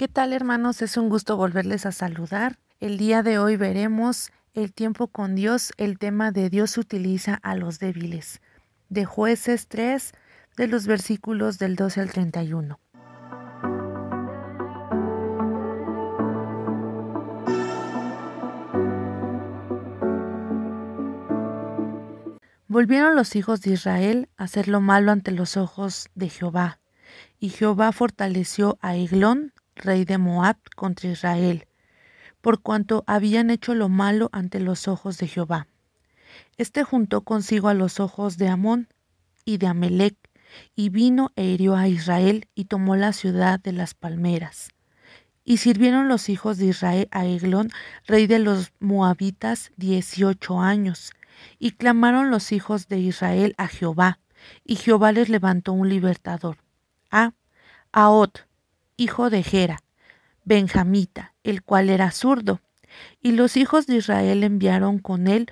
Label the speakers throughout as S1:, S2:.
S1: ¿Qué tal hermanos? Es un gusto volverles a saludar. El día de hoy veremos el tiempo con Dios, el tema de Dios utiliza a los débiles, de jueces 3, de los versículos del 12 al 31. Volvieron los hijos de Israel a hacer lo malo ante los ojos de Jehová, y Jehová fortaleció a Eglón, rey de Moab, contra Israel, por cuanto habían hecho lo malo ante los ojos de Jehová. Este juntó consigo a los ojos de Amón y de Amelec, y vino e hirió a Israel y tomó la ciudad de las palmeras. Y sirvieron los hijos de Israel a Eglón, rey de los moabitas, dieciocho años, y clamaron los hijos de Israel a Jehová, y Jehová les levantó un libertador, a Aot, hijo de Gera, benjamita, el cual era zurdo. Y los hijos de Israel enviaron con él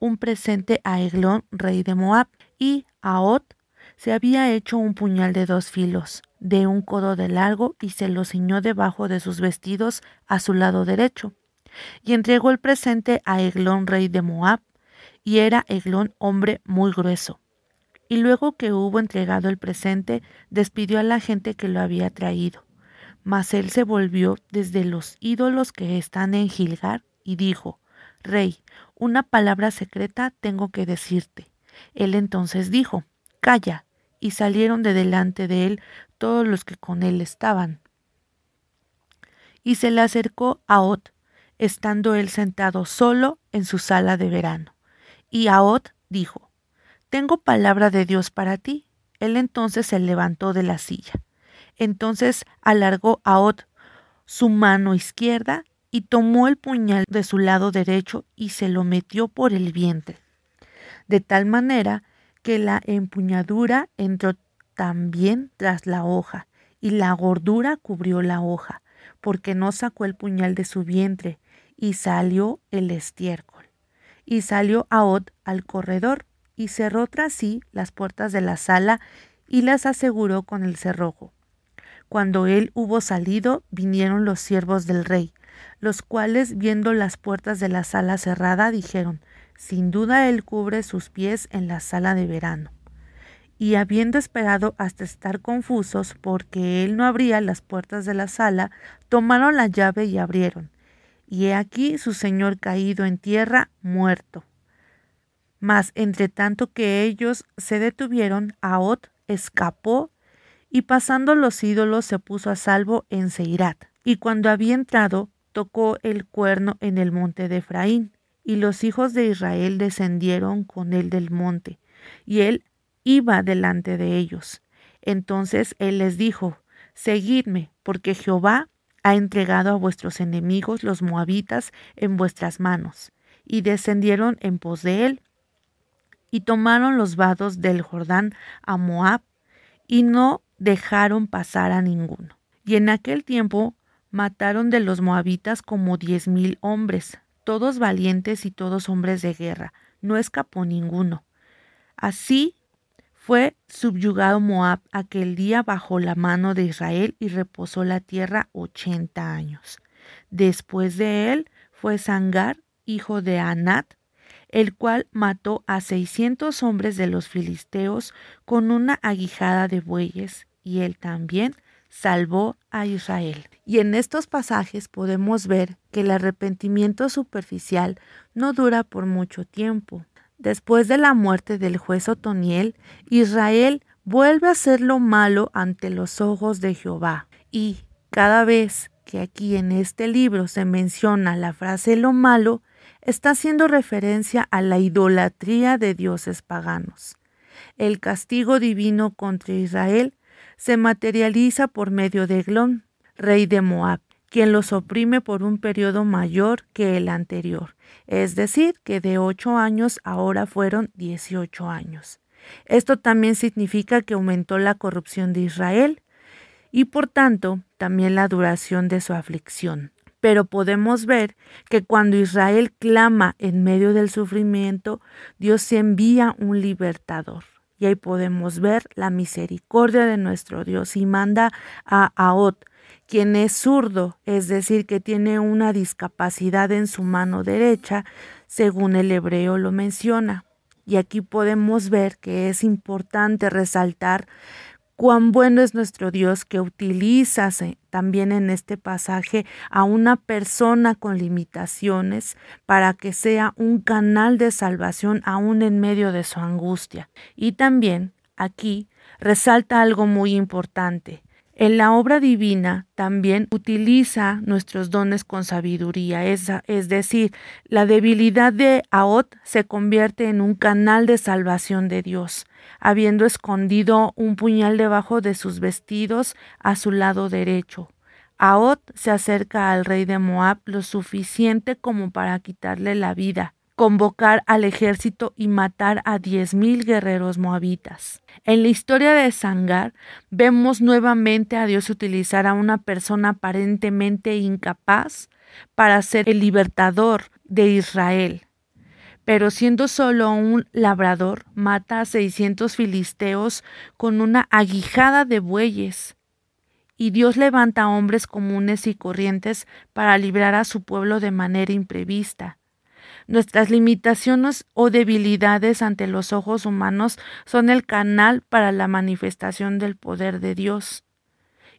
S1: un presente a Eglón, rey de Moab, y Aot se había hecho un puñal de dos filos, de un codo de largo, y se lo ciñó debajo de sus vestidos a su lado derecho. Y entregó el presente a Eglón, rey de Moab, y era Eglón hombre muy grueso. Y luego que hubo entregado el presente, despidió a la gente que lo había traído. Mas él se volvió desde los ídolos que están en Gilgar y dijo, Rey, una palabra secreta tengo que decirte. Él entonces dijo, Calla, y salieron de delante de él todos los que con él estaban. Y se le acercó a Ot, estando él sentado solo en su sala de verano. Y Aot dijo, Tengo palabra de Dios para ti. Él entonces se levantó de la silla. Entonces alargó Aot su mano izquierda y tomó el puñal de su lado derecho y se lo metió por el vientre, de tal manera que la empuñadura entró también tras la hoja, y la gordura cubrió la hoja, porque no sacó el puñal de su vientre, y salió el estiércol. Y salió Aod al corredor y cerró tras sí las puertas de la sala y las aseguró con el cerrojo. Cuando él hubo salido, vinieron los siervos del rey, los cuales, viendo las puertas de la sala cerrada, dijeron, Sin duda él cubre sus pies en la sala de verano. Y habiendo esperado hasta estar confusos, porque él no abría las puertas de la sala, tomaron la llave y abrieron y he aquí su señor caído en tierra, muerto. Mas entre tanto que ellos se detuvieron, Aot escapó y pasando los ídolos se puso a salvo en Seirat. Y cuando había entrado, tocó el cuerno en el monte de Efraín. Y los hijos de Israel descendieron con él del monte, y él iba delante de ellos. Entonces él les dijo, Seguidme, porque Jehová ha entregado a vuestros enemigos los moabitas en vuestras manos. Y descendieron en pos de él, y tomaron los vados del Jordán a Moab, y no dejaron pasar a ninguno. Y en aquel tiempo mataron de los moabitas como diez mil hombres, todos valientes y todos hombres de guerra, no escapó ninguno. Así fue subyugado Moab aquel día bajo la mano de Israel y reposó la tierra ochenta años. Después de él fue Sangar, hijo de Anat, el cual mató a seiscientos hombres de los filisteos con una aguijada de bueyes, y él también salvó a Israel. Y en estos pasajes podemos ver que el arrepentimiento superficial no dura por mucho tiempo. Después de la muerte del juez Otoniel, Israel vuelve a hacer lo malo ante los ojos de Jehová. Y cada vez que aquí en este libro se menciona la frase lo malo, está haciendo referencia a la idolatría de dioses paganos. El castigo divino contra Israel se materializa por medio de Eglón, rey de Moab, quien los oprime por un periodo mayor que el anterior, es decir, que de ocho años ahora fueron dieciocho años. Esto también significa que aumentó la corrupción de Israel y por tanto también la duración de su aflicción. Pero podemos ver que cuando Israel clama en medio del sufrimiento, Dios envía un libertador. Y ahí podemos ver la misericordia de nuestro Dios y manda a Aot, quien es zurdo, es decir, que tiene una discapacidad en su mano derecha, según el hebreo lo menciona. Y aquí podemos ver que es importante resaltar cuán bueno es nuestro Dios que utiliza también en este pasaje a una persona con limitaciones para que sea un canal de salvación aún en medio de su angustia. Y también aquí resalta algo muy importante. En la obra divina también utiliza nuestros dones con sabiduría, es, es, decir, la debilidad de Aot se convierte en un canal de salvación de Dios, habiendo escondido un puñal debajo de sus vestidos a su lado derecho. Aot se acerca al rey de Moab lo suficiente como para quitarle la vida convocar al ejército y matar a diez mil guerreros moabitas. En la historia de Sangar vemos nuevamente a Dios utilizar a una persona aparentemente incapaz para ser el libertador de Israel. Pero siendo solo un labrador, mata a seiscientos filisteos con una aguijada de bueyes. Y Dios levanta hombres comunes y corrientes para librar a su pueblo de manera imprevista. Nuestras limitaciones o debilidades ante los ojos humanos son el canal para la manifestación del poder de Dios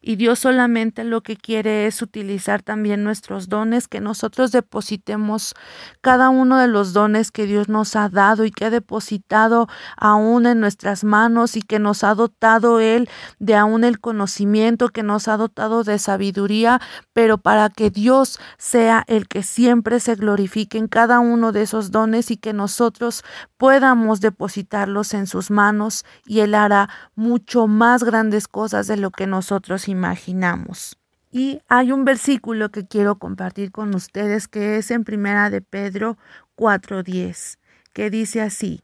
S1: y Dios solamente lo que quiere es utilizar también nuestros dones, que nosotros depositemos cada uno de los dones que Dios nos ha dado y que ha depositado aún en nuestras manos y que nos ha dotado Él de aún el conocimiento, que nos ha dotado de sabiduría, pero para que Dios sea el que siempre se glorifique en cada uno de esos dones y que nosotros podamos depositarlos en sus manos y Él hará mucho más grandes cosas de lo que nosotros imaginamos. Y hay un versículo que quiero compartir con ustedes que es en Primera de Pedro 4:10, que dice así: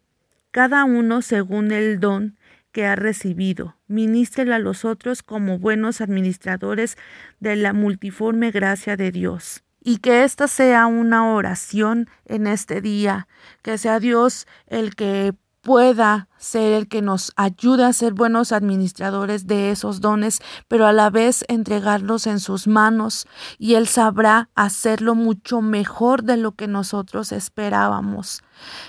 S1: Cada uno según el don que ha recibido, ministre a los otros como buenos administradores de la multiforme gracia de Dios. Y que esta sea una oración en este día, que sea Dios el que pueda ser el que nos ayude a ser buenos administradores de esos dones, pero a la vez entregarlos en sus manos y Él sabrá hacerlo mucho mejor de lo que nosotros esperábamos.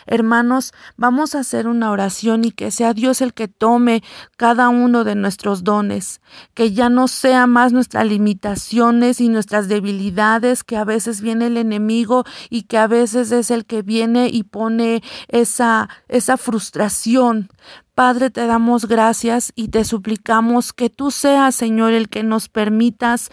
S1: Hermanos, vamos a hacer una oración y que sea Dios el que tome cada uno de nuestros dones, que ya no sea más nuestras limitaciones y nuestras debilidades, que a veces viene el enemigo y que a veces es el que viene y pone esa, esa frustración Padre, te damos gracias y te suplicamos que tú seas, Señor, el que nos permitas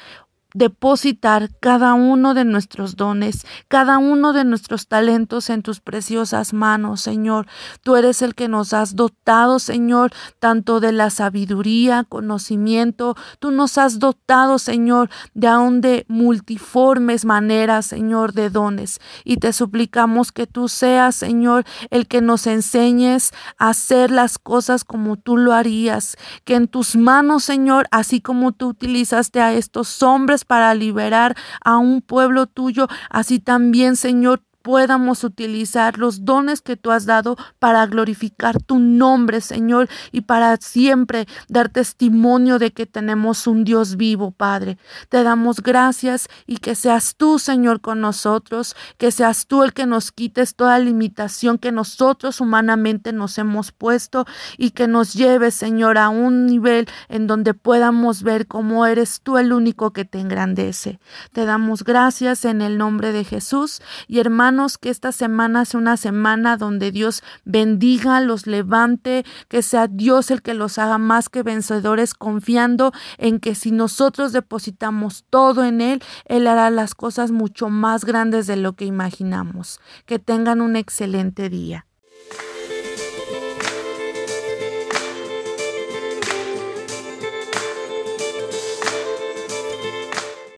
S1: depositar cada uno de nuestros dones, cada uno de nuestros talentos en tus preciosas manos, Señor. Tú eres el que nos has dotado, Señor, tanto de la sabiduría, conocimiento. Tú nos has dotado, Señor, de aún de multiformes maneras, Señor, de dones. Y te suplicamos que tú seas, Señor, el que nos enseñes a hacer las cosas como tú lo harías. Que en tus manos, Señor, así como tú utilizaste a estos hombres para liberar a un pueblo tuyo, así también, Señor, podamos utilizar los dones que tú has dado para glorificar tu nombre, Señor, y para siempre dar testimonio de que tenemos un Dios vivo, Padre. Te damos gracias y que seas tú, Señor, con nosotros, que seas tú el que nos quites toda limitación que nosotros humanamente nos hemos puesto y que nos lleves, Señor, a un nivel en donde podamos ver cómo eres tú el único que te engrandece. Te damos gracias en el nombre de Jesús y hermano que esta semana sea una semana donde Dios bendiga, los levante, que sea Dios el que los haga más que vencedores, confiando en que si nosotros depositamos todo en Él, Él hará las cosas mucho más grandes de lo que imaginamos. Que tengan un excelente día.